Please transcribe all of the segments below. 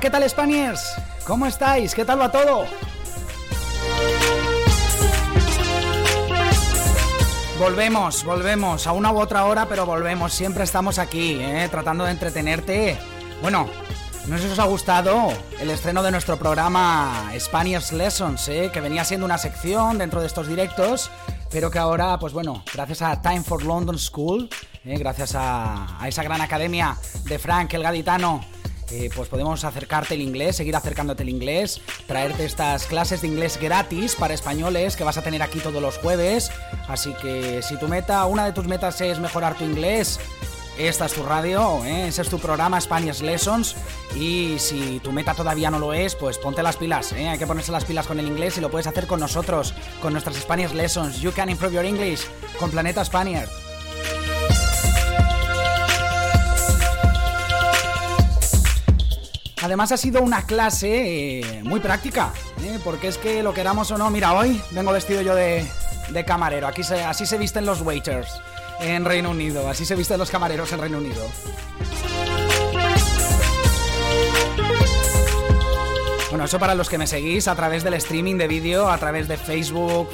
¿Qué tal, Spaniers? ¿Cómo estáis? ¿Qué tal va todo? Volvemos, volvemos, a una u otra hora, pero volvemos. Siempre estamos aquí, ¿eh? tratando de entretenerte. Bueno, no sé si os ha gustado el estreno de nuestro programa Spanish Lessons, ¿eh? que venía siendo una sección dentro de estos directos, pero que ahora, pues bueno, gracias a Time for London School, ¿eh? gracias a, a esa gran academia de Frank el Gaditano, eh, pues podemos acercarte el inglés, seguir acercándote el inglés, traerte estas clases de inglés gratis para españoles que vas a tener aquí todos los jueves. Así que si tu meta, una de tus metas es mejorar tu inglés, esta es tu radio, ¿eh? ese es tu programa Spanish Lessons. Y si tu meta todavía no lo es, pues ponte las pilas. ¿eh? Hay que ponerse las pilas con el inglés y lo puedes hacer con nosotros, con nuestras Spanish Lessons. You can improve your English con Planeta Spaniard. Además ha sido una clase eh, muy práctica, ¿eh? porque es que lo queramos o no, mira, hoy vengo vestido yo de, camarero, Aquí así se visten los waiters en Reino Unido, así se visten los camareros en Reino Unido. Bueno, eso para los que me seguís a través del streaming de vídeo, a través de Facebook,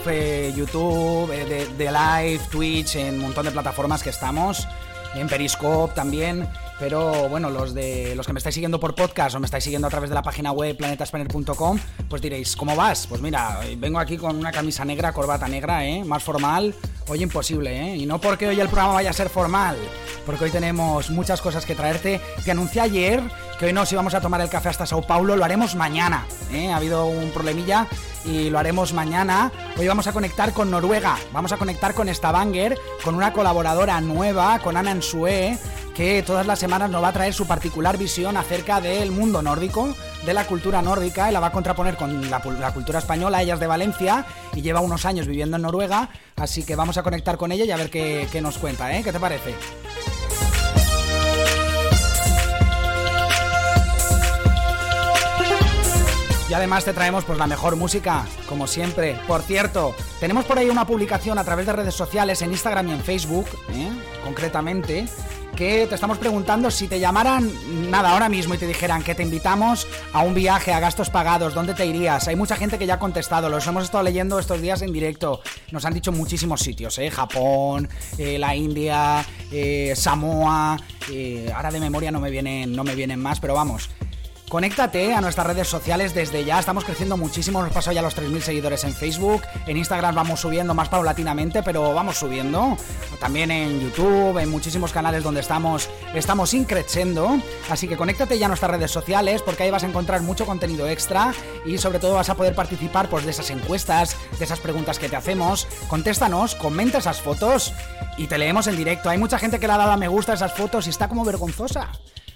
YouTube, eh, de, de Live, Twitch, en un montón de plataformas que estamos, en Periscope también. Pero bueno, los de los que me estáis siguiendo por podcast o me estáis siguiendo a través de la página web planetaspanner.com, pues diréis, ¿cómo vas? Pues mira, vengo aquí con una camisa negra, corbata negra, ¿eh? Más formal. Hoy imposible, ¿eh? Y no porque hoy el programa vaya a ser formal, porque hoy tenemos muchas cosas que traerte. Te anuncié ayer que hoy nos íbamos a tomar el café hasta Sao Paulo, lo haremos mañana, ¿eh? Ha habido un problemilla y lo haremos mañana. Hoy vamos a conectar con Noruega, vamos a conectar con Stavanger, con una colaboradora nueva, con Ana Ensue, que todas las semanas nos va a traer su particular visión acerca del mundo nórdico, de la cultura nórdica, y la va a contraponer con la, cultura española. Ella es de Valencia y lleva unos años viviendo en Noruega, así que vamos a conectar con ella y a ver qué, qué nos cuenta, ¿eh? ¿Qué te parece? Y además te traemos pues la mejor música, como siempre. Por cierto, tenemos por ahí una publicación a través de redes sociales, en Instagram y en Facebook, ¿eh? concretamente, que te estamos preguntando si te llamaran nada ahora mismo y te dijeran que te invitamos a un viaje a gastos pagados, ¿dónde te irías? Hay mucha gente que ya ha contestado, los hemos estado leyendo estos días en directo. Nos han dicho muchísimos sitios, ¿eh? Japón, eh, la India, eh, Samoa. ahora de memoria no me vienen, no me vienen más, pero vamos. Conéctate a nuestras redes sociales desde ya, estamos creciendo muchísimo, hemos pasado ya los 3.000 seguidores en Facebook, en Instagram vamos subiendo más paulatinamente, pero vamos subiendo, también en YouTube, en muchísimos canales donde estamos, estamos increciendo, así que conéctate ya a nuestras redes sociales porque ahí vas a encontrar mucho contenido extra y sobre todo vas a poder participar pues, de esas encuestas, de esas preguntas que te hacemos, contéstanos, comenta esas fotos y te leemos en directo, hay mucha gente que le ha dado a me gusta a esas fotos y está como vergonzosa,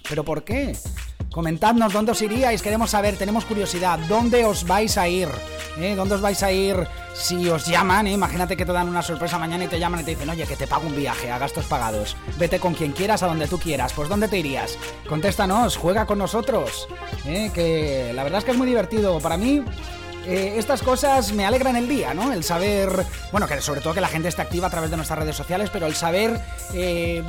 ¿pero por qué? Comentadnos dónde os iríais, queremos saber, tenemos curiosidad, dónde os vais a ir, ¿Eh? dónde os vais a ir si os llaman, ¿eh? imagínate que te dan una sorpresa mañana y te llaman y te dicen, oye, que te pago un viaje a gastos pagados, vete con quien quieras a donde tú quieras, pues ¿dónde te irías? Contéstanos, juega con nosotros, ¿eh? que la verdad es que es muy divertido, para mí eh, estas cosas me alegran el día, ¿no? El saber, bueno, que sobre todo que la gente esté activa a través de nuestras redes sociales, pero el saber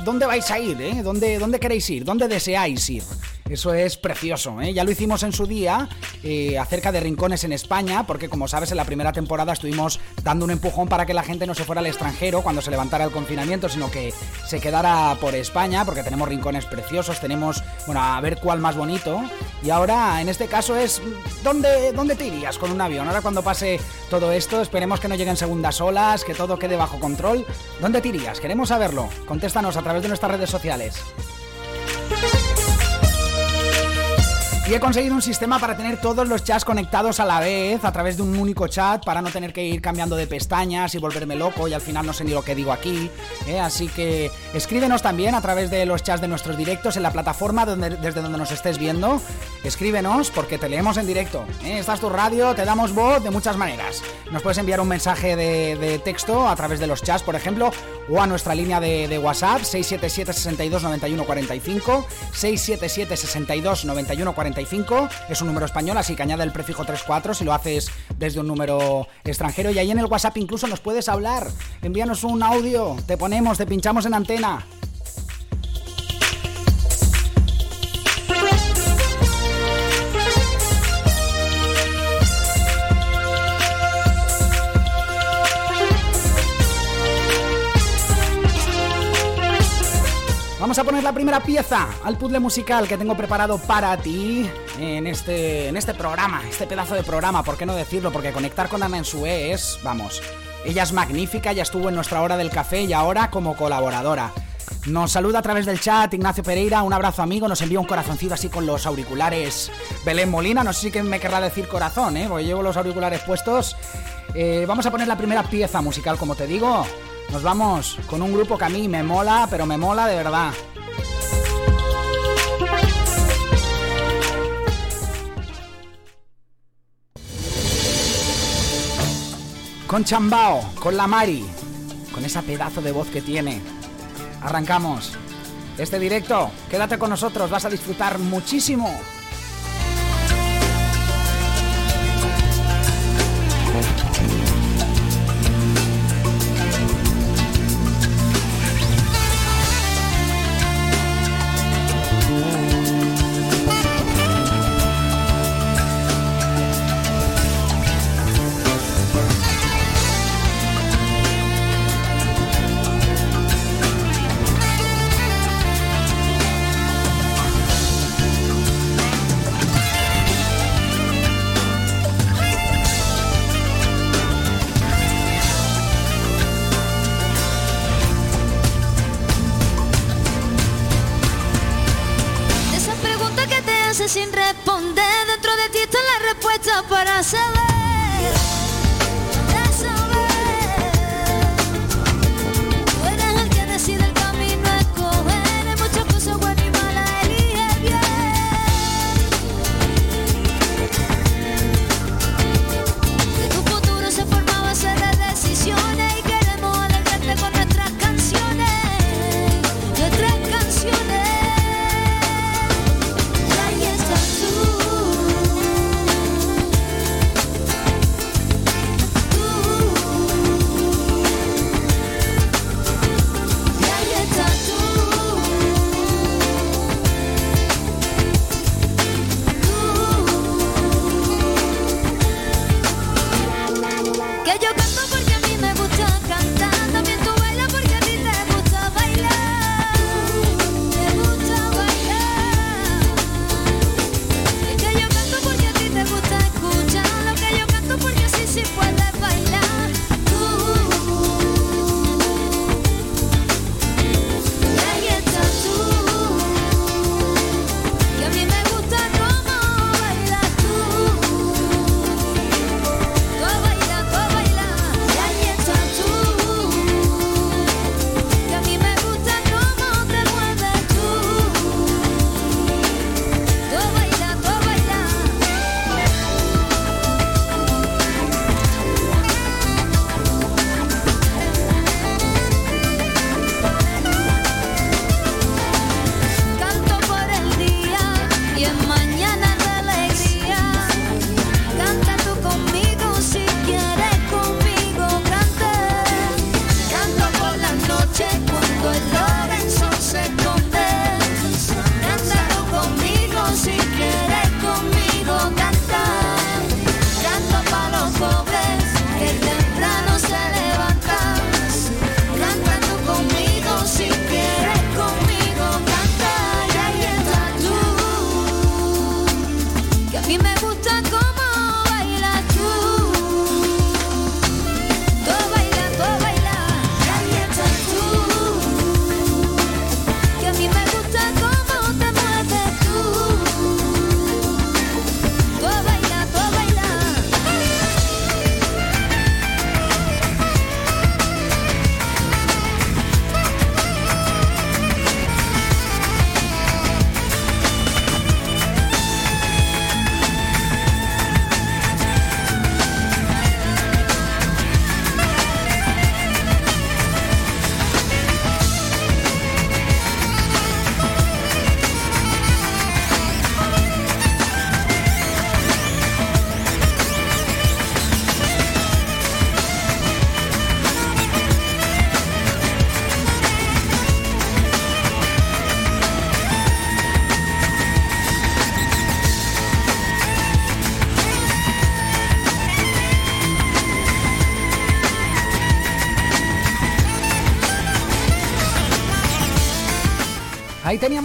dónde vais a ir, ¿eh? ¿Dónde, ¿Dónde queréis ir? ¿Dónde deseáis ir? Eso es precioso, ¿eh? Ya lo hicimos en su día eh, acerca de rincones en España, porque como sabes en la primera temporada estuvimos dando un empujón para que la gente no se fuera al extranjero cuando se levantara el confinamiento, sino que se quedara por España, porque tenemos rincones preciosos, tenemos, bueno, a ver cuál más bonito. Y ahora, en este caso es, ¿dónde, dónde te irías con un avión? Ahora cuando pase todo esto, esperemos que no lleguen segundas olas, que todo quede bajo control. ¿Dónde te irías? Queremos saberlo. Contéstanos a través de nuestras redes sociales. He conseguido un sistema para tener todos los chats conectados a la vez a través de un único chat para no tener que ir cambiando de pestañas y volverme loco y al final no sé ni lo que digo aquí. ¿eh? Así que escríbenos también a través de los chats de nuestros directos en la plataforma desde donde nos estés viendo. Escríbenos porque te leemos en directo. ¿eh? Esta es tu radio, te damos voz de muchas maneras. Nos puedes enviar un mensaje de, texto a través de los chats, por ejemplo, o a nuestra línea de, WhatsApp 677 62 91 45 677 62 91 45 es un número español, así que añade el prefijo 34 si lo haces desde un número extranjero. Y ahí en el WhatsApp incluso nos puedes hablar. Envíanos un audio, te ponemos, te pinchamos en antena. Vamos a poner la primera pieza al puzzle musical que tengo preparado para ti en este, en este programa, este pedazo de programa, ¿por qué no decirlo? Porque conectar con Ana Ensue es, vamos, ella es magnífica, ya estuvo en nuestra hora del café y ahora como colaboradora. Nos saluda a través del chat Ignacio Pereira, un abrazo amigo, nos envía un corazoncito así con los auriculares Belén Molina, no sé si me querrá decir corazón, ¿eh? porque llevo los auriculares puestos. Eh, vamos a poner la primera pieza musical, como te digo. Nos vamos con un grupo que a mí me mola, pero me mola de verdad. Con Chambao, con la Mari, con esa pedazo de voz que tiene. Arrancamos. Este directo, quédate con nosotros, vas a disfrutar muchísimo.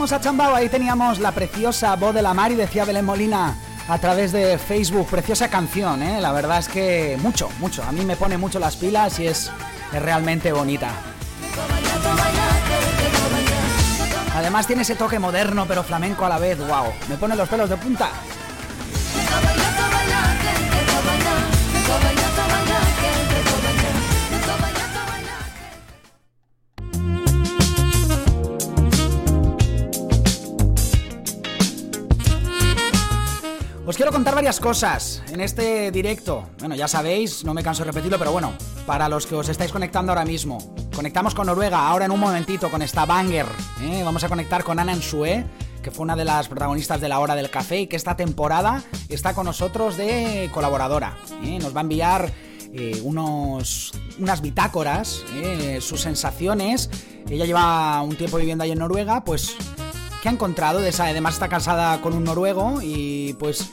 Teníamos a Chambao, ahí teníamos la preciosa voz de la mar y decía Belén Molina a través de Facebook. Preciosa canción, ¿eh? La verdad es que mucho, mucho. A mí me pone mucho las pilas y es, es realmente bonita. Además tiene ese toque moderno pero flamenco a la vez. ¡Wow! Me pone los pelos de punta. Varias cosas en este directo. Bueno, ya sabéis, no me canso de repetirlo, pero bueno, para los que os estáis conectando ahora mismo. Conectamos con Noruega, ahora en un momentito, con esta banger. ¿eh? Vamos a conectar con Ana Ensue, que fue una de las protagonistas de la hora del café y que esta temporada está con nosotros de colaboradora. ¿eh? Nos va a enviar eh, unos, unas bitácoras, sus sensaciones. Ella lleva un tiempo viviendo ahí en Noruega, pues ¿qué ha encontrado de esa? Además está casada con un noruego y pues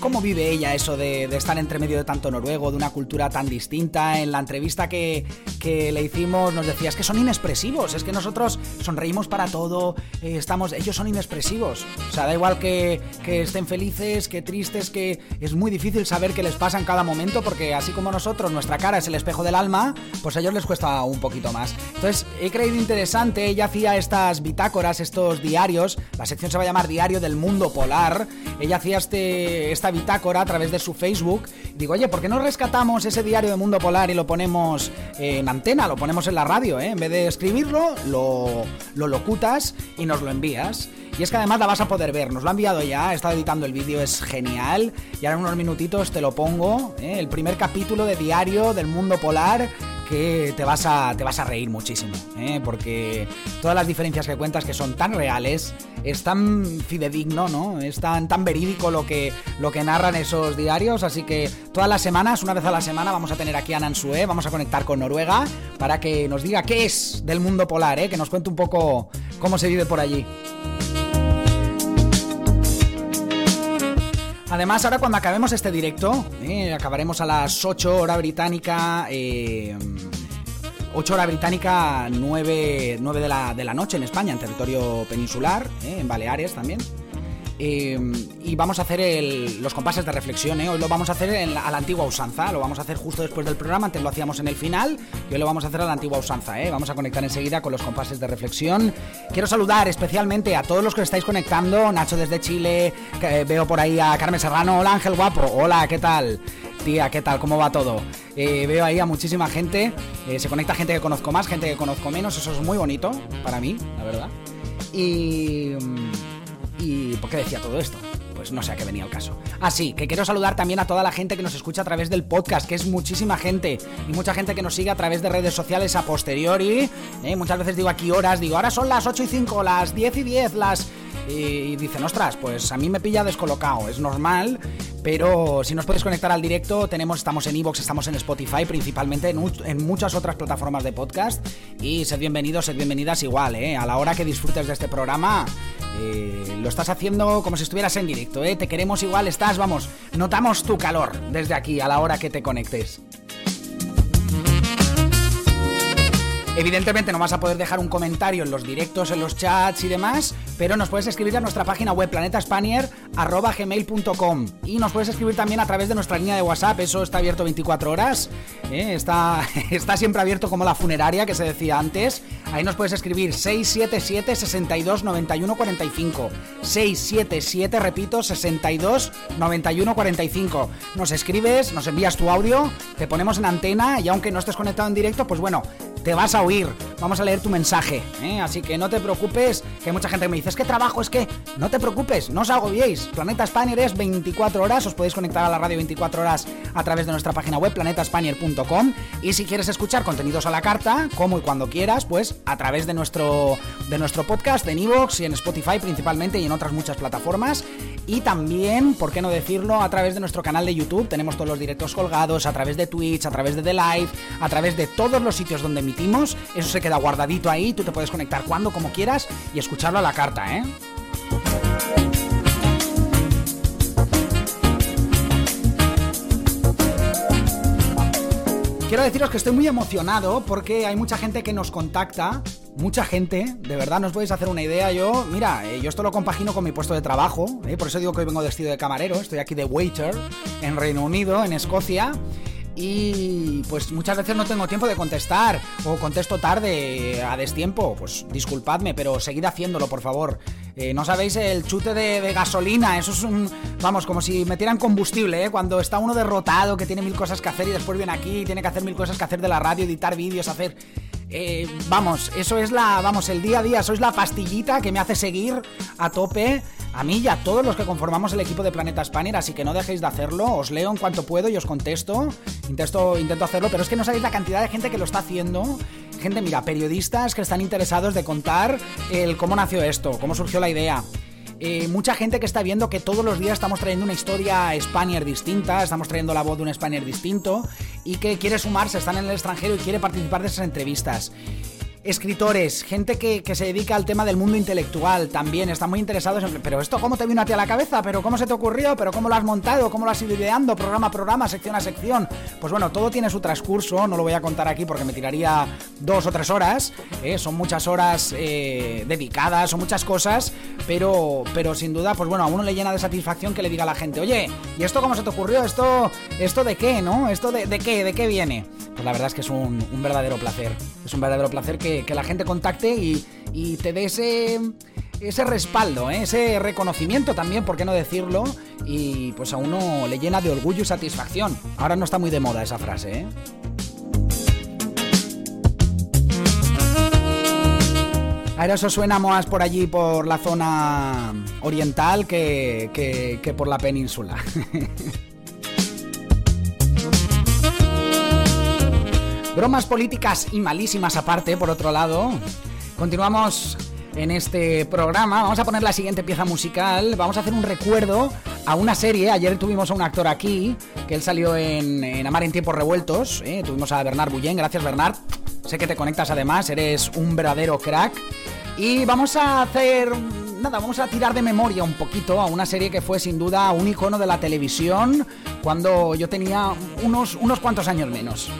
¿Cómo vive ella eso de, estar entre medio de tanto noruego, de una cultura tan distinta? En la entrevista que, le hicimos nos decía, es que son inexpresivos, es que nosotros sonreímos para todo, eh, estamos, ellos son inexpresivos. O sea, da igual que, estén felices, que tristes, que es muy difícil saber qué les pasa en cada momento, porque así como nosotros, nuestra cara es el espejo del alma, pues a ellos les cuesta un poquito más. Entonces, he creído interesante, ella hacía estas bitácoras, estos diarios, la sección se va a llamar Diario del Mundo Polar, ella hacía este esta bitácora a través de su Facebook. Digo, oye, ¿por qué no rescatamos ese diario de Mundo Polar y lo ponemos en antena, lo ponemos en la radio? Eh? En vez de escribirlo, lo, lo locutas y nos lo envías. Y es que además la vas a poder ver, nos lo ha enviado ya, he estado editando el vídeo, es genial. Y ahora en unos minutitos te lo pongo, ¿eh? el primer capítulo de Diario del Mundo Polar que te vas a, te vas a reír muchísimo, ¿eh? porque todas las diferencias que cuentas que son tan reales, es tan fidedigno, ¿no? Es tan, verídico lo que, lo que narran esos diarios, así que todas las semanas, una vez a la semana, vamos a tener aquí a Nansue, vamos a conectar con Noruega para que nos diga qué es del mundo polar, ¿eh? que nos cuente un poco cómo se vive por allí. Además, ahora cuando acabemos este directo, eh, acabaremos a las 8 hora británica, eh, 8 hora británica, 9, 9 de, la, de, la, noche en España, en territorio peninsular, eh, en Baleares también. Eh, y vamos a hacer los compases de reflexión. ¿eh? Hoy lo vamos a hacer a la antigua usanza. Lo vamos a hacer justo después del programa. Antes lo hacíamos en el final. Y hoy lo vamos a hacer a la antigua usanza. ¿eh? Vamos a conectar enseguida con los compases de reflexión. Quiero saludar especialmente a todos los que estáis conectando. Nacho desde Chile. veo por ahí a Carmen Serrano. Hola Ángel Guapo. Hola, ¿qué tal? Tía, ¿qué tal? ¿Cómo va todo? veo ahí a muchísima gente. se conecta gente que conozco más, gente que conozco menos. Eso es muy bonito para mí, la verdad. Y. ¿Y por qué decía todo esto? Pues no sé a qué venía el caso. Así ah, que quiero saludar también a toda la gente que nos escucha a través del podcast, que es muchísima gente. Y mucha gente que nos sigue a través de redes sociales a posteriori. ¿eh? Muchas veces digo aquí horas, digo, ahora son las 8 y 5, las 10 y 10, las y dicen, ostras, pues a mí me pilla descolocado, es normal, pero si nos podéis conectar al directo, tenemos, estamos en Evox, estamos en Spotify, principalmente en, muchas otras plataformas de podcast. Y sed bienvenidos, sed bienvenidas igual, ¿eh? A la hora que disfrutes de este programa, eh, lo estás haciendo como si estuvieras en directo, ¿eh? Te queremos igual, estás, vamos, notamos tu calor desde aquí a la hora que te conectes. Evidentemente no vas a poder dejar un comentario en los directos, en los chats y demás, pero nos puedes escribir a nuestra página web planetaspanier.gmail.com y nos puedes escribir también a través de nuestra línea de WhatsApp, eso está abierto 24 horas, ¿eh? está, está siempre abierto como la funeraria que se decía antes. Ahí nos puedes escribir 677 62 91 45. 677, repito, 62 91 45. Nos escribes, nos envías tu audio, te ponemos en antena y aunque no estés conectado en directo, pues bueno, te vas a oír. Vamos a leer tu mensaje. ¿eh? Así que no te preocupes, que mucha gente me dice, es que trabajo, es que no te preocupes, no os agobiéis. Planeta Spanier es 24 horas, os podéis conectar a la radio 24 horas a través de nuestra página web planetaspanier.com y si quieres escuchar contenidos a la carta, como y cuando quieras, pues a través de nuestro, de nuestro podcast en Evox y en Spotify principalmente y en otras muchas plataformas. Y también, ¿por qué no decirlo? A través de nuestro canal de YouTube tenemos todos los directos colgados, a través de Twitch, a través de The Live, a través de todos los sitios donde eso se queda guardadito ahí, tú te puedes conectar cuando, como quieras y escucharlo a la carta, ¿eh? Quiero deciros que estoy muy emocionado porque hay mucha gente que nos contacta mucha gente, de verdad, no os podéis hacer una idea. Yo, mira, eh, yo esto lo compagino con mi puesto de trabajo, eh, por eso digo que hoy vengo vestido de camarero, estoy aquí de waiter en Reino Unido, en Escocia y pues muchas veces no tengo tiempo de contestar o contesto tarde a destiempo. Pues disculpadme, pero seguid haciéndolo, por favor. Eh, no sabéis el chute de, gasolina, eso es un... Vamos, como si metieran combustible, ¿eh? Cuando está uno derrotado, que tiene mil cosas que hacer y después viene aquí y tiene que hacer mil cosas que hacer de la radio, editar vídeos, hacer... Eh, vamos, eso es la, vamos, el día a día, sois la pastillita que me hace seguir a tope a mí y a todos los que conformamos el equipo de Planeta Spanier, así que no dejéis de hacerlo, os leo en cuanto puedo y os contesto, intento, intento hacerlo, pero es que no sabéis la cantidad de gente que lo está haciendo, gente, mira, periodistas que están interesados de contar el cómo nació esto, cómo surgió la idea. Eh, mucha gente que está viendo que todos los días estamos trayendo una historia Spanier distinta, estamos trayendo la voz de un Spanier distinto y que quiere sumarse, están en el extranjero y quiere participar de esas entrevistas escritores, gente que, se dedica al tema del mundo intelectual también, están muy interesados en... Pero esto, ¿cómo te vino a ti a la cabeza? ¿Pero cómo se te ocurrió? ¿Pero cómo lo has montado? ¿Cómo lo has ido ideando? Programa a programa, sección a sección. Pues bueno, todo tiene su transcurso, no lo voy a contar aquí porque me tiraría dos o tres horas. ¿eh? Son muchas horas eh, dedicadas, son muchas cosas, pero, pero sin duda, pues bueno, a uno le llena de satisfacción que le diga a la gente, oye, ¿y esto cómo se te ocurrió? ¿Esto, esto de qué, no? ¿Esto de, de qué? ¿De qué viene? Pues la verdad es que es un, un verdadero placer. Es un verdadero placer que que, la gente contacte y, te dé ese, ese respaldo, ¿eh? ese reconocimiento también, por qué no decirlo, y pues a uno le llena de orgullo y satisfacción. Ahora no está muy de moda esa frase, ¿eh? Ahora eso suena más por allí, por la zona oriental, que, que por la península. Bromas políticas y malísimas aparte, por otro lado. Continuamos en este programa. Vamos a poner la siguiente pieza musical. Vamos a hacer un recuerdo a una serie. Ayer tuvimos a un actor aquí, que él salió en, Amar en tiempos revueltos. ¿eh? Tuvimos a Bernard Bullén. Gracias, Bernard. Sé que te conectas además, eres un verdadero crack. Y vamos a hacer nada, vamos a tirar de memoria un poquito a una serie que fue sin duda un icono de la televisión cuando yo tenía unos, unos cuantos años menos.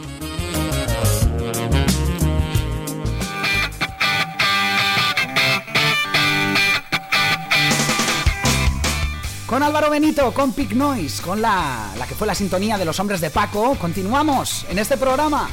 Con Álvaro Benito, con Pick Noise, con la, la que fue la sintonía de los hombres de Paco, continuamos en este programa.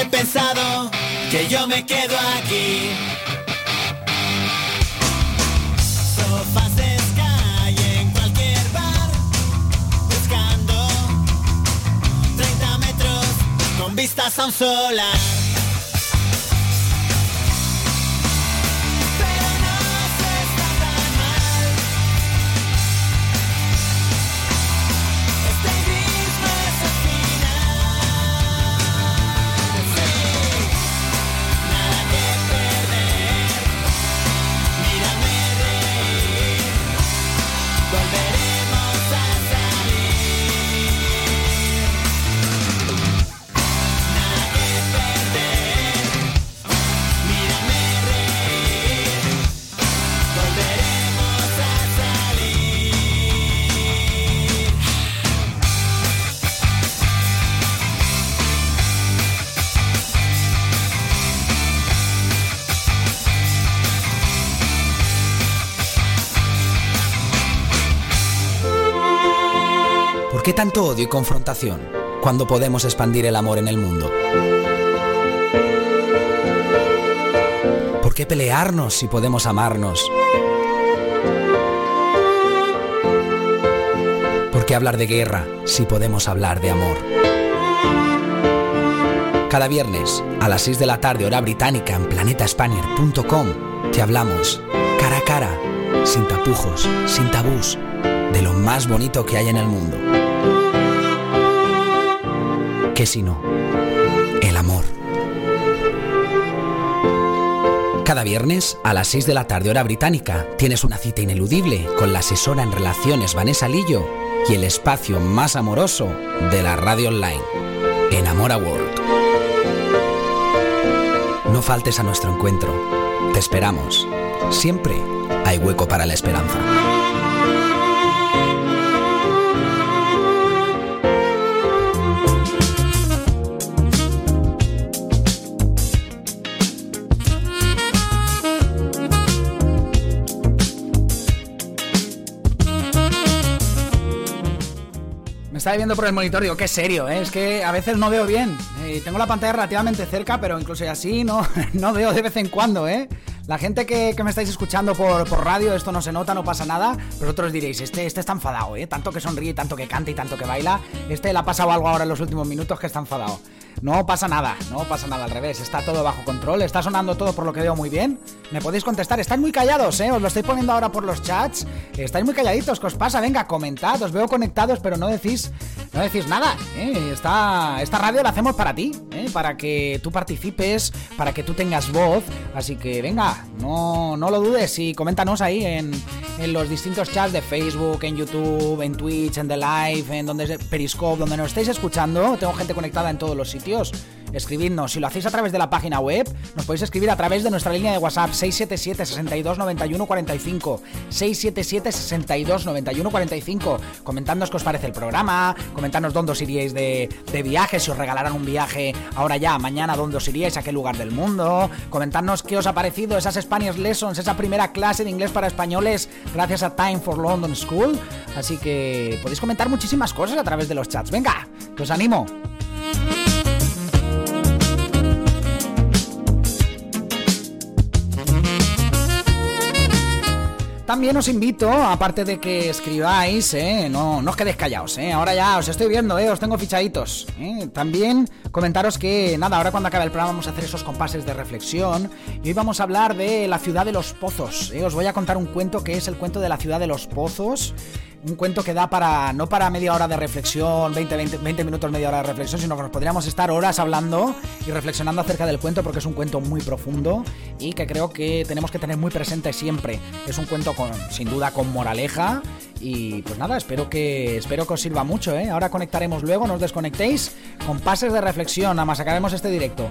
he pensado que yo me quedo aquí. Sofás de Sky en cualquier bar, buscando 30 metros con vistas a un solar. Qué tanto odio y confrontación cuando podemos expandir el amor en el mundo? ¿Por qué pelearnos si podemos amarnos? ¿Por qué hablar de guerra si podemos hablar de amor? Cada viernes a las 6 de la tarde hora británica en planetaspanier.com te hablamos cara a cara, sin tapujos, sin tabús, de lo más bonito que hay en el mundo. ¿Qué si no? El amor. Cada viernes a las 6 de la tarde hora británica tienes una cita ineludible con la asesora en relaciones Vanessa Lillo y el espacio más amoroso de la radio online, Enamora World. No faltes a nuestro encuentro. Te esperamos. Siempre hay hueco para la esperanza. Viendo por el monitor digo, qué serio, ¿eh? es que a veces no veo bien. Tengo la pantalla relativamente cerca, pero incluso así no, no veo de vez en cuando, ¿eh? La gente que, que me estáis escuchando por, por, radio, esto no se nota, no pasa nada. Vosotros diréis, este, este está enfadado, ¿eh? Tanto que sonríe, tanto que canta y tanto que baila. Este le ha pasado algo ahora en los últimos minutos que está enfadado. No pasa nada, no pasa nada al revés, está todo bajo control, está sonando todo por lo que veo muy bien. Me podéis contestar, estáis muy callados, ¿eh? Os lo estoy poniendo ahora por los chats. Estáis muy calladitos, ¿qué os pasa? Venga, comentad, os veo conectados, pero no decís, no decís nada, ¿eh? Esta, esta radio la hacemos para ti, ¿eh? Para que tú participes, para que tú tengas voz. Así que venga, no, no lo dudes y coméntanos ahí en, en los distintos chats de Facebook, en YouTube, en Twitch, en The Live, en donde Periscope, donde nos estéis escuchando. Tengo gente conectada en todos los sitios. Escribidnos, si lo hacéis a través de la página web, nos podéis escribir a través de nuestra línea de WhatsApp 677 62 91 45 677 62 91 45 comentadnos qué os parece el programa, comentadnos dónde os iríais de, de viaje, si os regalaran un viaje ahora ya, mañana dónde os iríais, a qué lugar del mundo, comentadnos qué os ha parecido esas Spanish Lessons, esa primera clase de inglés para españoles gracias a Time for London School, así que podéis comentar muchísimas cosas a través de los chats, venga, que os animo. También os invito, aparte de que escribáis, ¿eh? no, no os quedéis callados, ¿eh? ahora ya os estoy viendo, ¿eh? os tengo fichaditos. ¿eh? También comentaros que, nada, ahora cuando acabe el programa vamos a hacer esos compases de reflexión y hoy vamos a hablar de la ciudad de los pozos. ¿eh? Os voy a contar un cuento que es el cuento de la ciudad de los pozos un cuento que da para, no para media hora de reflexión, 20, 20, 20, minutos, media hora de reflexión, sino que nos podríamos estar horas hablando y reflexionando acerca del cuento porque es un cuento muy profundo y que creo que tenemos que tener muy presente siempre. Es un cuento con, sin duda, con moraleja y pues nada, espero que, espero que os sirva mucho, ¿eh? Ahora conectaremos luego, no os desconectéis, con pases de reflexión, acabaremos este directo.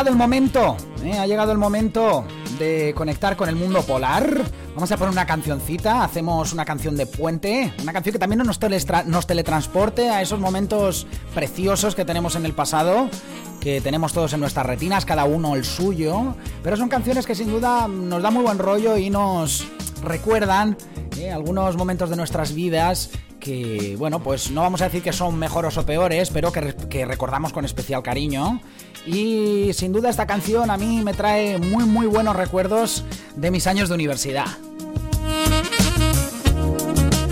Llegado el momento, ¿eh? ha llegado el momento de conectar con el mundo polar. Vamos a poner una cancioncita, hacemos una canción de puente, una canción que también nos, nos teletransporte a esos momentos preciosos que tenemos en el pasado, que tenemos todos en nuestras retinas, cada uno el suyo, pero son canciones que sin duda nos dan muy buen rollo y nos recuerdan ¿eh? algunos momentos de nuestras vidas que, bueno, pues no vamos a decir que son mejores o peores, pero que, que, recordamos con especial cariño. Y sin duda esta canción a mí me trae muy, muy buenos recuerdos de mis años de universidad.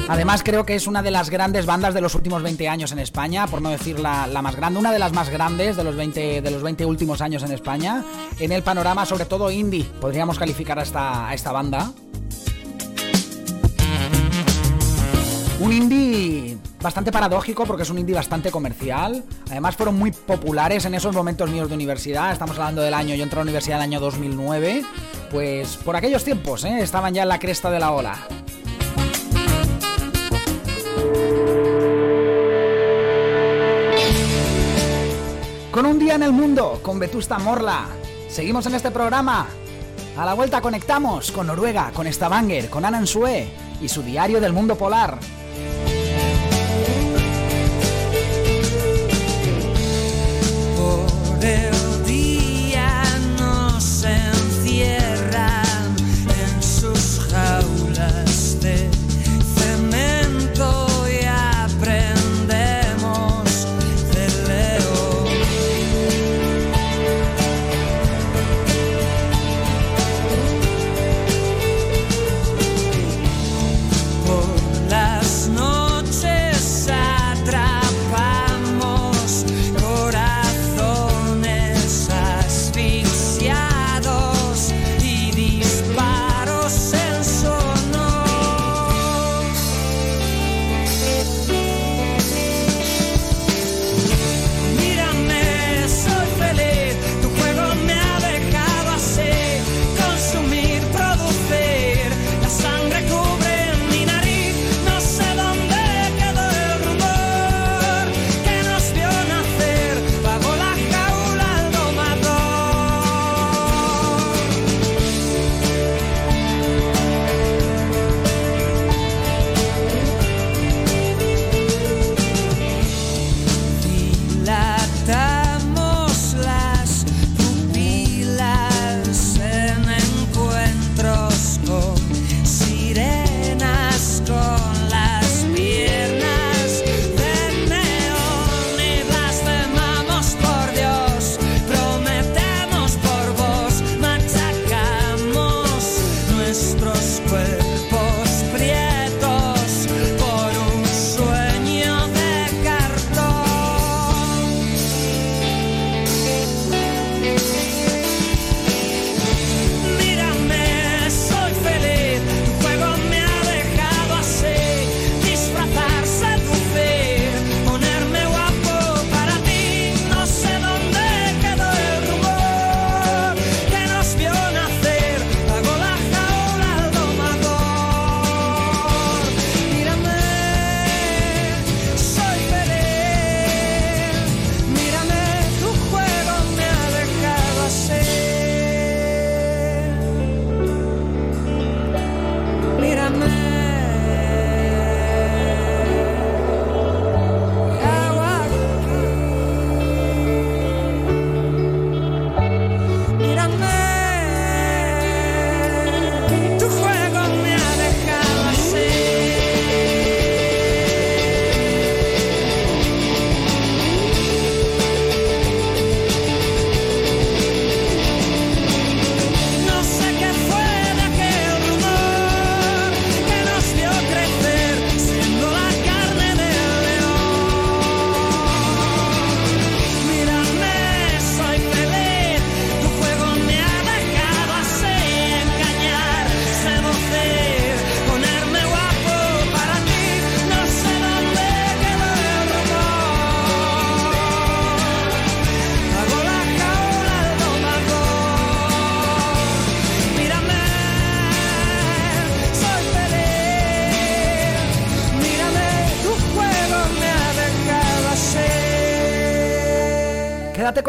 Además creo que es una de las grandes bandas de los últimos 20 años en España, por no decir la, más grande, una de las más grandes de los, 20, de los 20 últimos años en España, en el panorama sobre todo indie, podríamos calificar a esta, banda. Un indie bastante paradójico porque es un indie bastante comercial. Además fueron muy populares en esos momentos míos de universidad. Estamos hablando del año, yo entré a la universidad el año 2009. Pues por aquellos tiempos, ¿eh? estaban ya en la cresta de la ola. en el mundo con Vetusta Morla. Seguimos en este programa. A la vuelta conectamos con Noruega, con Stavanger, con Anan Sue y su diario del mundo polar.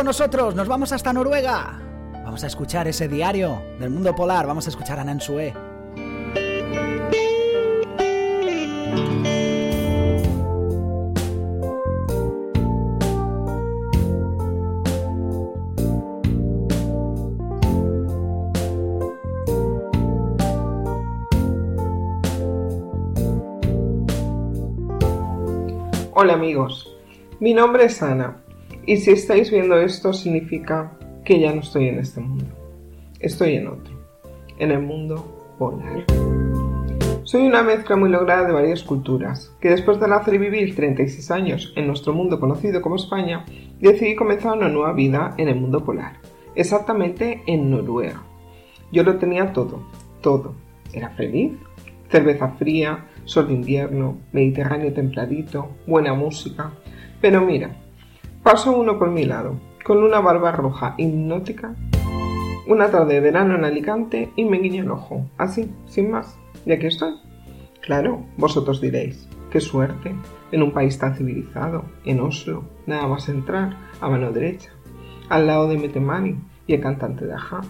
Nosotros, nos vamos hasta Noruega. Vamos a escuchar ese diario del mundo polar, vamos a escuchar a Nansue. Hola amigos, mi nombre es Ana y si estáis viendo esto significa que ya no estoy en este mundo, estoy en otro, en el mundo polar. Soy una mezcla muy lograda de varias culturas, que después de nacer y vivir 36 años en nuestro mundo conocido como España, decidí comenzar una nueva vida en el mundo polar, exactamente en Noruega. Yo lo tenía todo, todo. Era feliz, cerveza fría, sol de invierno, Mediterráneo templadito, buena música. Pero mira, pasó uno por mi lado, con una barba roja hipnótica, una tarde de verano en Alicante y me guiñó el ojo, así, sin más. Y aquí estoy. Claro, vosotros diréis, qué suerte, en un país tan civilizado, en Oslo, nada más entrar, a mano derecha, al lado de Metemani y el cantante de Aja.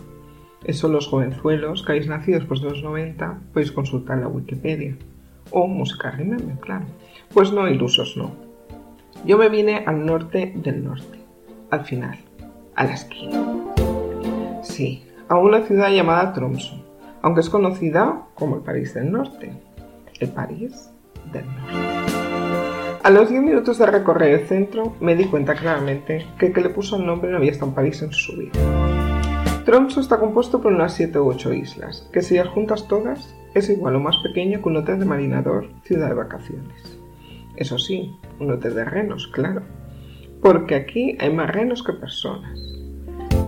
Eso los jovenzuelos que habéis nacido después de los 90 podéis consultar la Wikipedia. O música Remember, claro. Pues no, ilusos no. Yo me vine al norte del norte, al final, a la esquina. Sí, a una ciudad llamada Tromso, aunque es conocida como el París del Norte. El París del Norte. A los 10 minutos de recorrer el centro me di cuenta claramente que el que le puso el nombre no había estado en París en su vida. Tromso está compuesto por unas 7 u 8 islas, que si las juntas todas es igual o más pequeño que un hotel de marinador, ciudad de vacaciones. Eso sí, un hotel de renos, claro, porque aquí hay más renos que personas.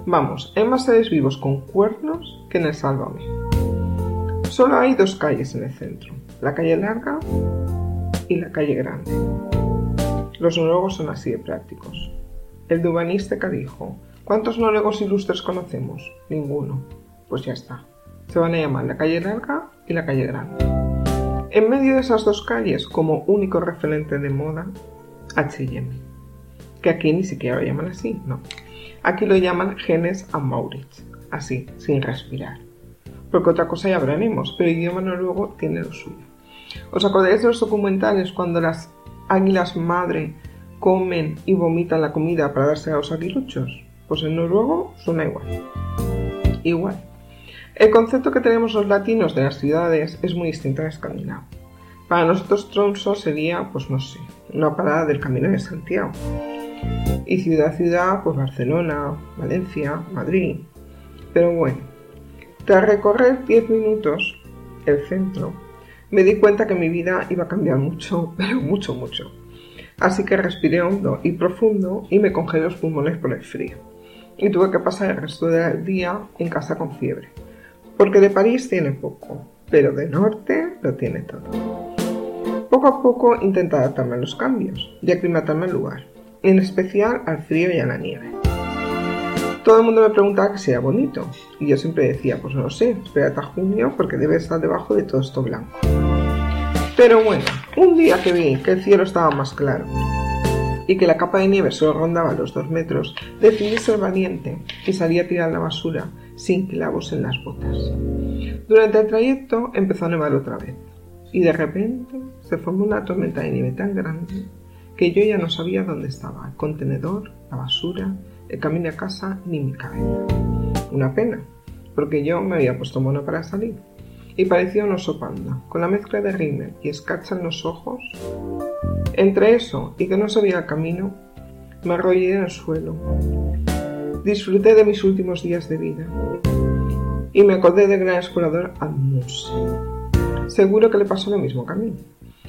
Vamos, hay más seres vivos con cuernos que en el Sálvame. Solo hay dos calles en el centro, la calle larga y la calle grande. Los noruegos son así de prácticos. El Dubaniste dijo, ¿cuántos noruegos ilustres conocemos? Ninguno. Pues ya está. Se van a llamar la calle larga y la calle grande. En medio de esas dos calles, como único referente de moda, H&M. Que aquí ni siquiera lo llaman así, no. Aquí lo llaman Genes a Maurits, así, sin respirar. Porque otra cosa ya veremos, pero el idioma noruego tiene lo suyo. ¿Os acordáis de los documentales cuando las águilas madre comen y vomitan la comida para darse a los aguiluchos? Pues en noruego suena igual. Igual. El concepto que tenemos los latinos de las ciudades es muy distinto al escandinavo. Para nosotros Tromso sería, pues no sé, una parada del Camino de Santiago. Y ciudad ciudad, pues Barcelona, Valencia, Madrid. Pero bueno, tras recorrer 10 minutos el centro, me di cuenta que mi vida iba a cambiar mucho, pero mucho, mucho. Así que respiré hondo y profundo y me congelé los pulmones por el frío. Y tuve que pasar el resto del día en casa con fiebre. Porque de París tiene poco, pero de norte lo tiene todo. Poco a poco intenté adaptarme a los cambios y aclimatarme al lugar, en especial al frío y a la nieve. Todo el mundo me preguntaba que si era bonito, y yo siempre decía, pues no lo sé, espérate a junio porque debe estar debajo de todo esto blanco. Pero bueno, un día que vi que el cielo estaba más claro y que la capa de nieve solo rondaba los dos metros, decidí ser valiente y salí a tirar la basura sin clavos en las botas. Durante el trayecto empezó a nevar otra vez y de repente se formó una tormenta de nieve tan grande que yo ya no sabía dónde estaba, el contenedor, la basura, el camino a casa ni mi cabeza. Una pena, porque yo me había puesto mono para salir y parecía un oso panda, con la mezcla de rímel y escarcha en los ojos. Entre eso y que no sabía el camino, me arrollé en el suelo. Disfruté de mis últimos días de vida y me acordé del gran explorador Admuse. Seguro que le pasó lo mismo que a mí.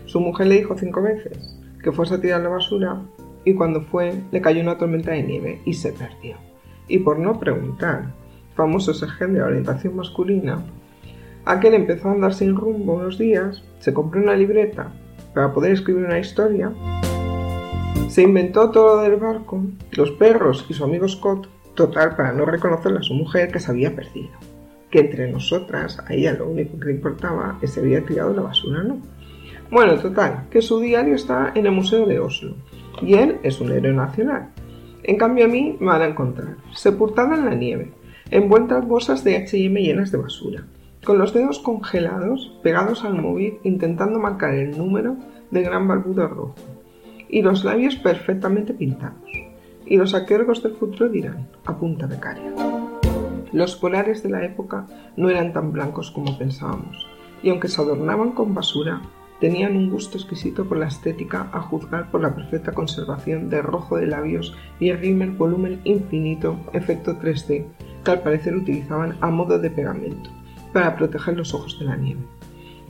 Su mujer le dijo cinco veces que fuese a tirar la basura y cuando fue le cayó una tormenta de nieve y se perdió. Y por no preguntar, famoso gen de orientación masculina, Aquel empezó a andar sin rumbo unos días, se compró una libreta para poder escribir una historia, se inventó todo lo del barco, los perros y su amigo Scott, total para no reconocerle a su mujer que se había perdido. Que entre nosotras, a ella lo único que le importaba es si había tirado la basura no. Bueno, total, que su diario está en el Museo de Oslo y él es un héroe nacional. En cambio a mí me van a encontrar, sepultada en la nieve, envuelta en bolsas de H&M llenas de basura, con los dedos congelados, pegados al móvil, intentando marcar el número de gran barbudo rojo, y los labios perfectamente pintados. Y los arqueólogos del futuro dirán, a punta de caria. Los polares de la época no eran tan blancos como pensábamos, y aunque se adornaban con basura, tenían un gusto exquisito por la estética a juzgar por la perfecta conservación de rojo de labios y el rímel volumen infinito efecto 3D que al parecer utilizaban a modo de pegamento para proteger los ojos de la nieve.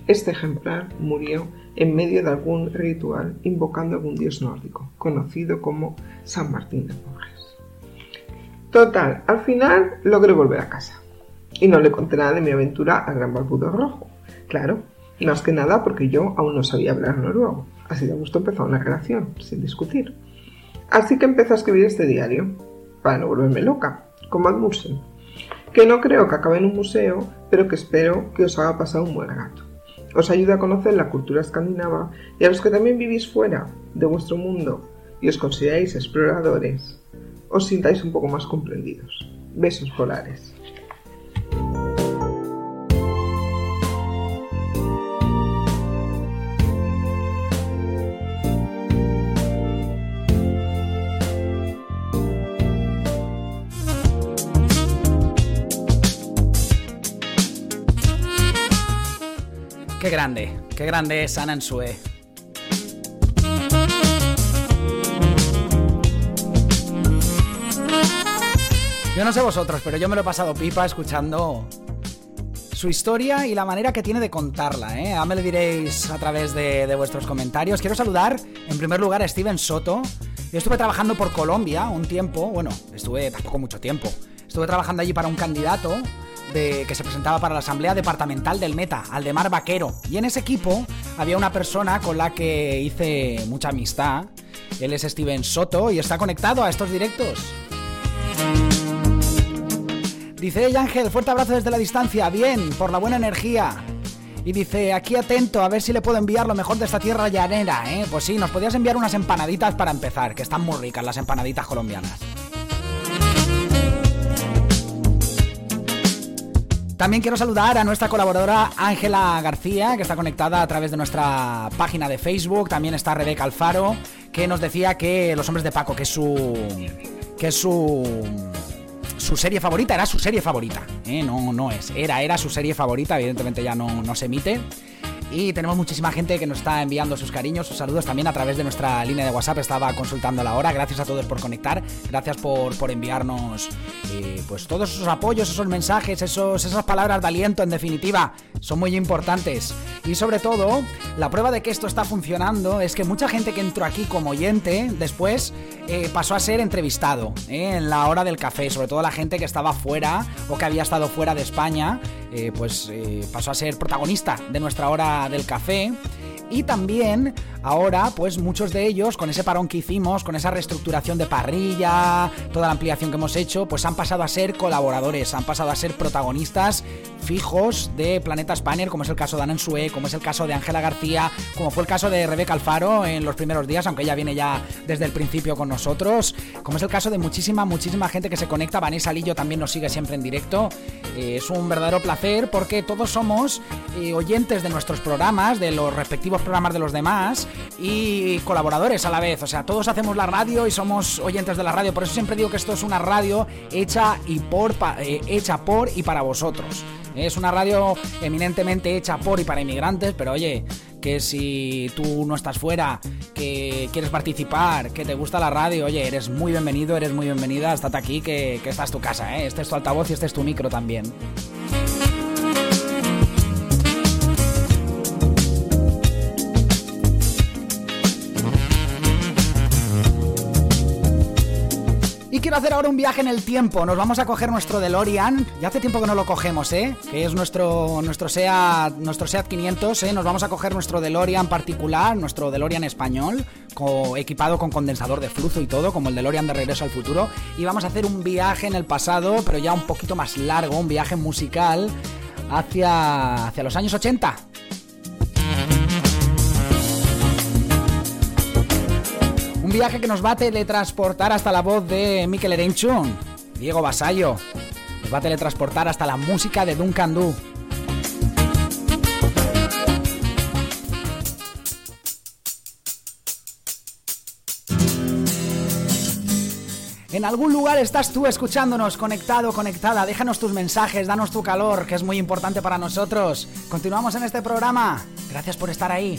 Este ejemplar murió en medio de algún ritual invocando algún dios nórdico, conocido como San Martín de Porres. Total, al final logré volver a casa. Y no le conté nada de mi aventura al gran barbudo rojo. Claro, más que nada porque yo aún no sabía hablar noruego. Así de gusto empezó una relación, sin discutir. Así que empecé a escribir este diario, para no volverme loca, como Admursen, que no creo que acabe en un museo, pero que espero que os haga pasar un buen rato. Os ayude a conocer la cultura escandinava y a los que también vivís fuera de vuestro mundo y os consideráis exploradores, os sintáis un poco más comprendidos. Besos polares. Qué grande es Ana Ensue. Yo no sé vosotros, pero yo me lo he pasado pipa escuchando su historia y la manera que tiene de contarla. ¿eh? Ya me lo diréis a través de, de vuestros comentarios. Quiero saludar en primer lugar a Steven Soto. Yo estuve trabajando por Colombia un tiempo, bueno, estuve tampoco mucho tiempo. Estuve trabajando allí para un candidato que se presentaba para la Asamblea Departamental del Meta, Aldemar Vaquero. Y en ese equipo había una persona con la que hice mucha amistad. Él es Steven Soto y está conectado a estos directos. Dice, hey Ángel, fuerte abrazo desde la distancia, bien, por la buena energía. Y dice, aquí atento, a ver si le puedo enviar lo mejor de esta tierra llanera, ¿eh? Pues sí, nos podías enviar unas empanaditas para empezar, que están muy ricas las empanaditas colombianas. También quiero saludar a nuestra colaboradora Ángela García, que está conectada a través de nuestra página de Facebook. También está Rebeca Alfaro, que nos decía que Los Hombres de Paco, que es su. que es su. su serie favorita, era su serie favorita. ¿eh? No, no es. Era, era su serie favorita, evidentemente ya no, no se emite. Y tenemos muchísima gente que nos está enviando sus cariños, sus saludos también a través de nuestra línea de WhatsApp. Estaba consultando la hora. Gracias a todos por conectar. Gracias por, por enviarnos eh, pues todos esos apoyos, esos mensajes, esos, esas palabras de aliento, en definitiva. Son muy importantes. Y sobre todo, la prueba de que esto está funcionando es que mucha gente que entró aquí como oyente después eh, pasó a ser entrevistado eh, en la hora del café. Sobre todo la gente que estaba fuera o que había estado fuera de España. Eh, pues eh, pasó a ser protagonista de nuestra hora del café. Y también ahora, pues muchos de ellos, con ese parón que hicimos, con esa reestructuración de parrilla, toda la ampliación que hemos hecho, pues han pasado a ser colaboradores, han pasado a ser protagonistas fijos de Planeta Spanner, como es el caso de Ana Ensue, como es el caso de Ángela García, como fue el caso de Rebeca Alfaro en los primeros días, aunque ella viene ya desde el principio con nosotros, como es el caso de muchísima, muchísima gente que se conecta, Vanessa Lillo también nos sigue siempre en directo, Eh, es un verdadero placer porque todos somos eh, oyentes de nuestros programas, de los respectivos programas de los demás y colaboradores a la vez, o sea, todos hacemos la radio y somos oyentes de la radio, por eso siempre digo que esto es una radio hecha y por eh, hecha por y para vosotros. Es una radio eminentemente hecha por y para inmigrantes, pero oye, que si tú no estás fuera, que quieres participar, que te gusta la radio, oye, eres muy bienvenido, eres muy bienvenida, estate aquí, que, que esta es tu casa, ¿eh? este es tu altavoz y este es tu micro también. Quiero hacer ahora un viaje en el tiempo. Nos vamos a coger nuestro DeLorean. Ya hace tiempo que no lo cogemos, ¿eh? Que es nuestro, nuestro, SEAT, nuestro SEAT 500, ¿eh? Nos vamos a coger nuestro DeLorean particular, nuestro DeLorean español, equipado con condensador de flujo y todo, como el DeLorean de Regreso al Futuro. Y vamos a hacer un viaje en el pasado, pero ya un poquito más largo, un viaje musical hacia, hacia los años 80. Viaje que nos va a teletransportar hasta la voz de Mikel Erenchun, Diego Basallo. Nos va a teletransportar hasta la música de Duncan Du. En algún lugar estás tú escuchándonos, conectado, conectada. Déjanos tus mensajes, danos tu calor, que es muy importante para nosotros. Continuamos en este programa. Gracias por estar ahí.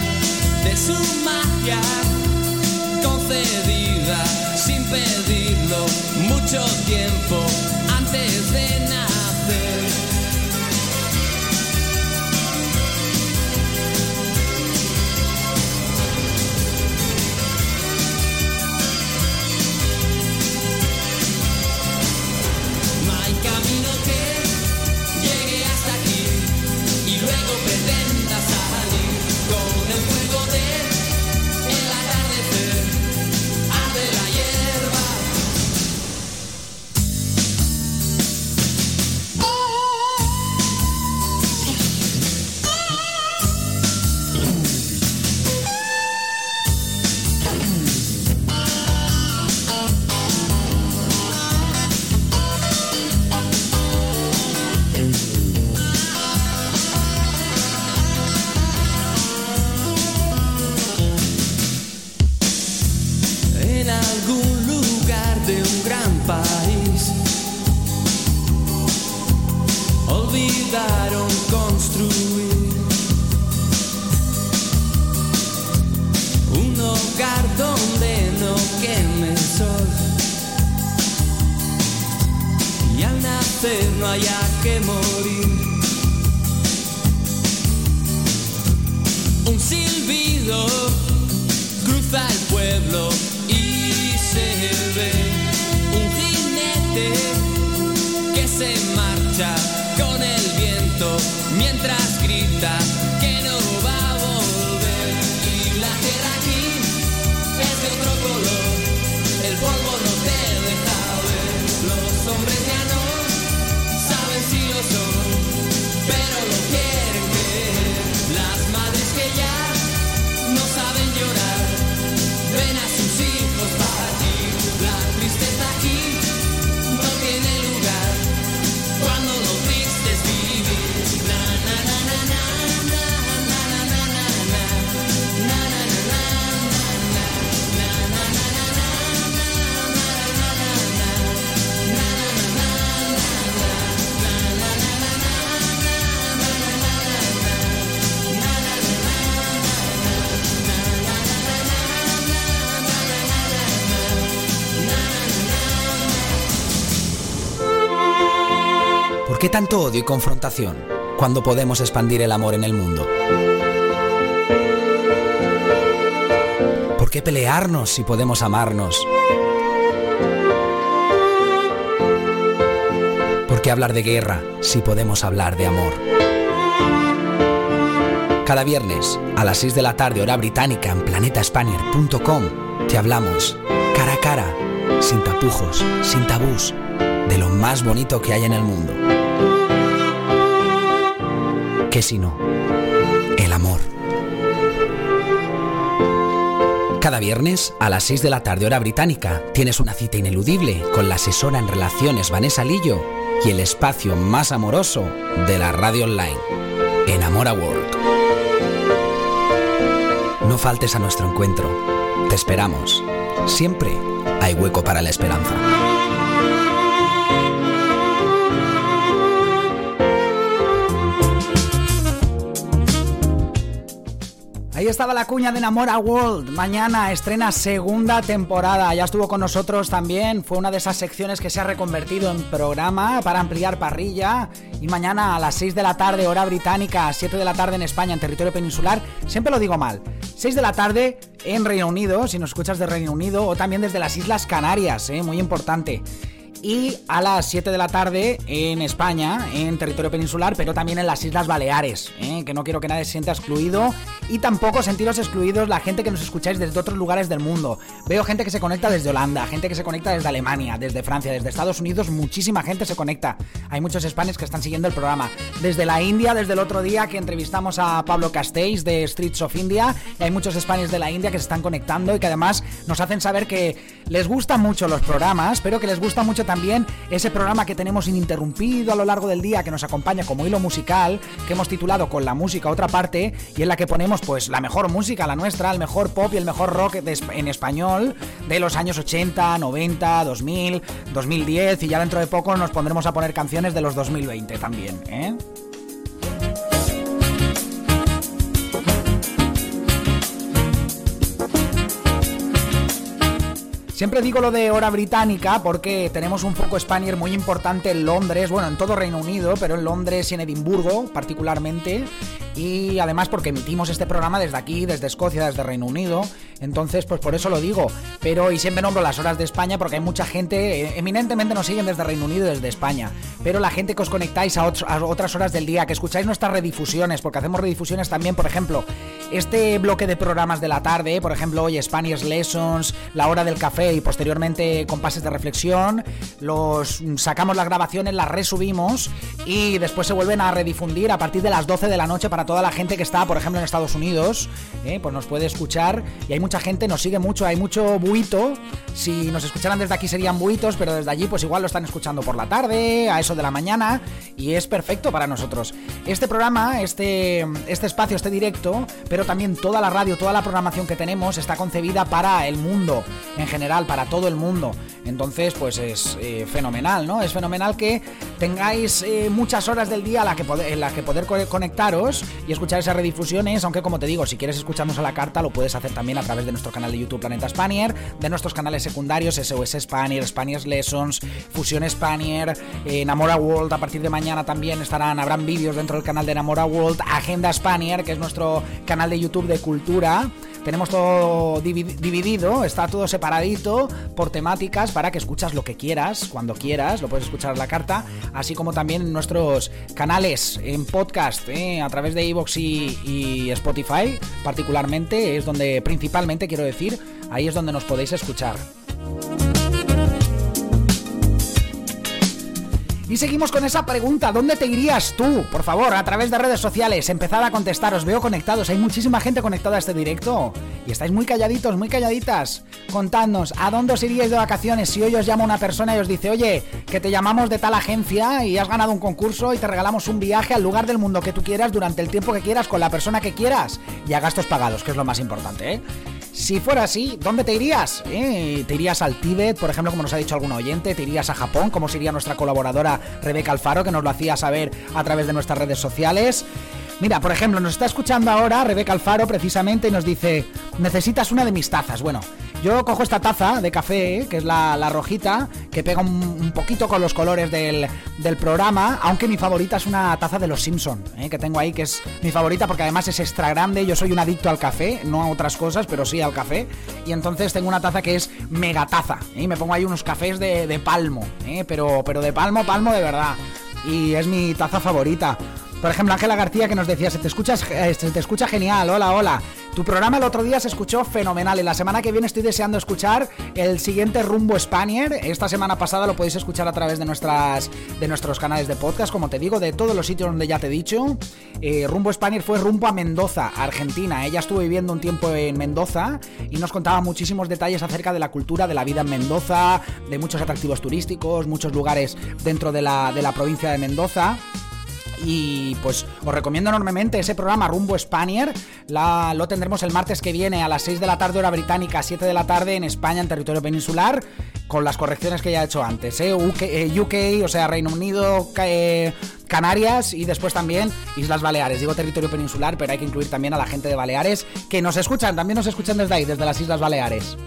su magia concedida sin pedirlo mucho tiempo antes Olvidaron construir un hogar donde no queme el sol. Y al nacer no haya que morir. Un silbido cruza el pueblo qué tanto odio y confrontación cuando podemos expandir el amor en el mundo? ¿Por qué pelearnos si podemos amarnos? ¿Por qué hablar de guerra si podemos hablar de amor? Cada viernes a las 6 de la tarde hora británica en planetaspanier.com te hablamos cara a cara, sin tapujos, sin tabús, de lo más bonito que hay en el mundo. ¿Qué si no? El amor. Cada viernes a las 6 de la tarde hora británica tienes una cita ineludible con la asesora en relaciones Vanessa Lillo y el espacio más amoroso de la radio online, Enamora World. No faltes a nuestro encuentro. Te esperamos. Siempre hay hueco para la esperanza. Estaba la cuña de Enamora World. Mañana estrena segunda temporada. Ya estuvo con nosotros también. Fue una de esas secciones que se ha reconvertido en programa para ampliar parrilla. Y mañana a las 6 de la tarde, hora británica, 7 de la tarde en España, en territorio peninsular. Siempre lo digo mal. 6 de la tarde en Reino Unido, si nos escuchas de Reino Unido, o también desde las Islas Canarias, ¿eh? muy importante y a las 7 de la tarde en España, en territorio peninsular, pero también en las Islas Baleares, ¿eh? que no quiero que nadie se sienta excluido y tampoco sentiros excluidos la gente que nos escucháis desde otros lugares del mundo. Veo gente que se conecta desde Holanda, gente que se conecta desde Alemania, desde Francia, desde Estados Unidos, muchísima gente se conecta. Hay muchos españoles que están siguiendo el programa. Desde la India, desde el otro día que entrevistamos a Pablo Castells de Streets of India, hay muchos españoles de la India que se están conectando y que además nos hacen saber que les gustan mucho los programas, pero que les gusta mucho también ese programa que tenemos ininterrumpido a lo largo del día, que nos acompaña como hilo musical, que hemos titulado Con la música otra parte, y en la que ponemos pues la mejor música, la nuestra, el mejor pop y el mejor rock en español de los años 80, 90, 2000, 2010, y ya dentro de poco nos pondremos a poner canciones de los 2020 también, ¿eh? Siempre digo lo de hora británica porque tenemos un foco Spanier muy importante en Londres, bueno, en todo Reino Unido, pero en Londres y en Edimburgo particularmente. Y además porque emitimos este programa desde aquí, desde Escocia, desde Reino Unido. Entonces, pues por eso lo digo. Pero, y siempre nombro las horas de España porque hay mucha gente, eh, eminentemente nos siguen desde Reino Unido desde España. Pero la gente que os conectáis a, otras horas del día, que escucháis nuestras redifusiones, porque hacemos redifusiones también, por ejemplo, este bloque de programas de la tarde, por ejemplo, hoy Spanish Lessons, la hora del café y posteriormente compases de reflexión, los sacamos las grabaciones, las resubimos y después se vuelven a redifundir a partir de las 12 de la noche para toda la gente que está, por ejemplo, en Estados Unidos, ¿eh? pues nos puede escuchar y hay mucha gente, nos sigue mucho, hay mucho buito, si nos escucharan desde aquí serían buitos, pero desde allí pues igual lo están escuchando por la tarde, a eso de la mañana y es perfecto para nosotros. Este programa, este, este espacio, este directo, pero también toda la radio, toda la programación que tenemos está concebida para el mundo en general, para todo el mundo. Entonces, pues es eh, fenomenal, ¿no? Es fenomenal que tengáis eh, muchas horas del día la que en las que poder conectaros y escuchar esas redifusiones, aunque como te digo, si quieres escucharnos a la carta, lo puedes hacer también a través de nuestro canal de YouTube Planeta Spanier, de nuestros canales secundarios SOS Spanier, Spanish Lessons, Fusión Spanier, eh, World, a partir de mañana también estarán, habrán vídeos dentro del canal de Enamora World, Agenda Spanier, que es nuestro canal de YouTube de cultura. Tenemos todo dividido, está todo separadito por temáticas para que escuchas lo que quieras, cuando quieras, lo puedes escuchar en la carta, así como también en nuestros canales en podcast, eh, a través de y, y Spotify, particularmente, es donde principalmente quiero decir, ahí es donde nos podéis escuchar. Y seguimos con esa pregunta, ¿dónde te irías tú? Por favor, a través de redes sociales, empezad a contestar, os veo conectados, hay muchísima gente conectada a este directo. Y estáis muy calladitos, muy calladitas. Contadnos, ¿a dónde os iríais de vacaciones si hoy os llama una persona y os dice, oye, que te llamamos de tal agencia y has ganado un concurso y te regalamos un viaje al lugar del mundo que tú quieras durante el tiempo que quieras con la persona que quieras y a gastos pagados, que es lo más importante, ¿eh? Si fuera así, ¿dónde te irías? ¿Eh? ¿Te irías al Tíbet, por ejemplo, como nos ha dicho algún oyente? ¿Te irías a Japón, como sería nuestra colaboradora Rebeca Alfaro, que nos lo hacía saber a través de nuestras redes sociales? Mira, por ejemplo, nos está escuchando ahora Rebeca Alfaro precisamente y nos dice, necesitas una de mis tazas. Bueno, yo cojo esta taza de café, que es la, rojita, que pega un, poquito con los colores del, programa, aunque mi favorita es una taza de los Simpson, ¿eh? que tengo ahí, que es mi favorita porque además es extra grande, yo soy un adicto al café, no a otras cosas, pero sí al café, y entonces tengo una taza que es mega taza, ¿eh? y me pongo ahí unos cafés de, palmo, ¿eh? pero, pero de palmo, palmo de verdad, y es mi taza favorita. Por ejemplo, Ángela García que nos decía, se te, escucha, se te escucha genial, hola, hola. Tu programa el otro día se escuchó fenomenal y la semana que viene estoy deseando escuchar el siguiente Rumbo Spanier. Esta semana pasada lo podéis escuchar a través de, nuestras, de nuestros canales de podcast, como te digo, de todos los sitios donde ya te he dicho. Eh, rumbo Spanier fue rumbo a Mendoza, Argentina. Ella estuvo viviendo un tiempo en Mendoza y nos contaba muchísimos detalles acerca de la cultura, de la vida en Mendoza, de muchos atractivos turísticos, muchos lugares dentro de la, de la provincia de Mendoza. Y pues os recomiendo enormemente ese programa Rumbo Spanier. Lo tendremos el martes que viene a las 6 de la tarde, hora británica, 7 de la tarde en España, en territorio peninsular, con las correcciones que ya he hecho antes. ¿eh? UK, eh, o sea, Reino Unido, eh, Canarias y después también Islas Baleares. Digo territorio peninsular, pero hay que incluir también a la gente de Baleares que nos escuchan, también nos escuchan desde ahí, desde las Islas Baleares.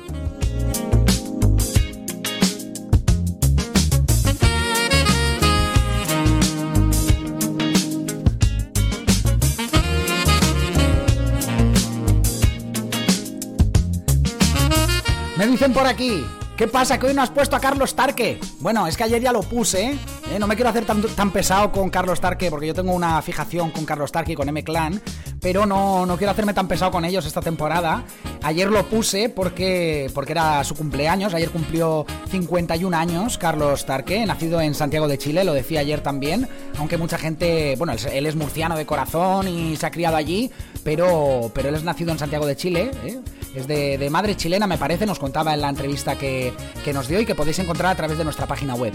Dicen por aquí, ¿qué pasa? Que hoy no has puesto a Carlos Tarque. Bueno, es que ayer ya lo puse, ¿eh? no me quiero hacer tan, tan, pesado con Carlos Tarque porque yo tengo una fijación con Carlos Tarque y con M-Clan, pero no, no quiero hacerme tan pesado con ellos esta temporada. Ayer lo puse porque, porque era su cumpleaños, ayer cumplió 51 años Carlos Tarque, nacido en Santiago de Chile, lo decía ayer también, aunque mucha gente, bueno, él es murciano de corazón y se ha criado allí, pero, pero él es nacido en Santiago de Chile, ¿eh? es de, de, madre chilena, me parece, nos contaba en la entrevista que, que nos dio y que podéis encontrar a través de nuestra página web.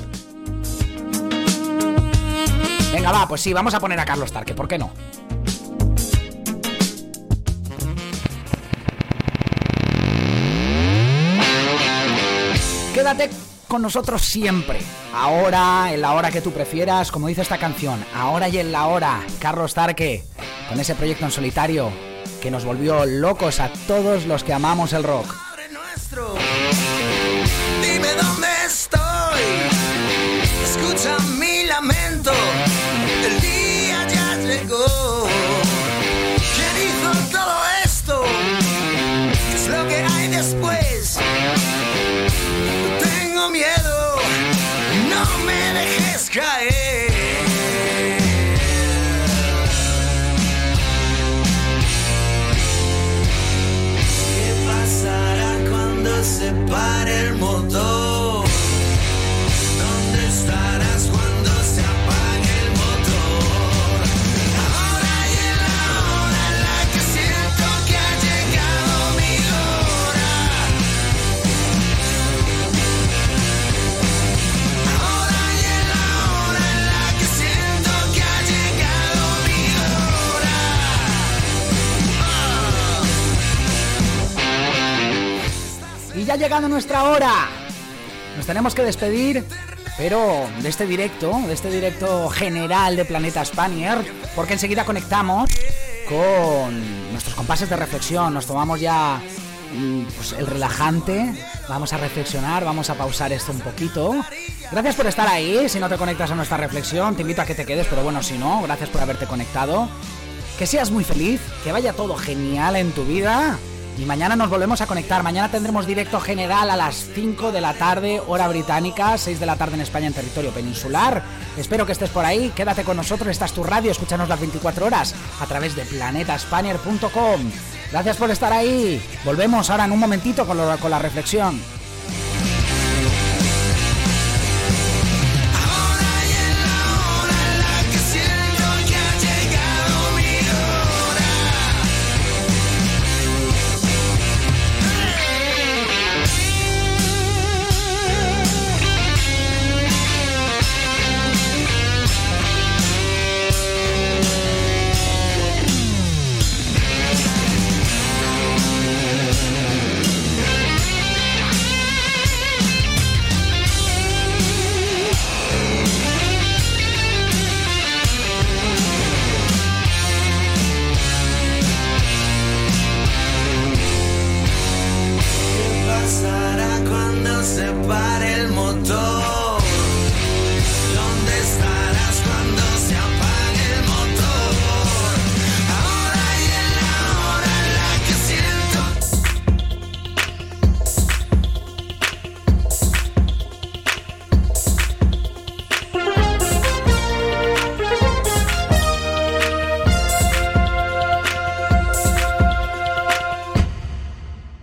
Venga, va, pues sí, vamos a poner a Carlos Tarque, ¿por qué no? Quédate con nosotros siempre. Ahora, en la hora que tú prefieras, como dice esta canción. Ahora y en la hora, Carlos Tarque, con ese proyecto en solitario que nos volvió locos a todos los que amamos el rock. Ya ha llegado nuestra hora. Nos tenemos que despedir, pero de este directo, de este directo general de Planeta Spanier, porque enseguida conectamos con nuestros compases de reflexión. Nos tomamos ya mm, pues, el relajante, vamos a reflexionar, vamos a pausar esto un poquito. Gracias por estar ahí, si no te conectas a nuestra reflexión, te invito a que te quedes, pero bueno, si no, gracias por haberte conectado. Que seas muy feliz, que vaya todo genial en tu vida. Y mañana nos volvemos a conectar. Mañana tendremos directo general a las 5 de la tarde, hora británica, 6 de la tarde en España en territorio peninsular. Espero que estés por ahí. Quédate con nosotros. Esta es tu radio. Escúchanos las 24 horas a través de planetaspanier.com. Gracias por estar ahí. Volvemos ahora en un momentito con la reflexión.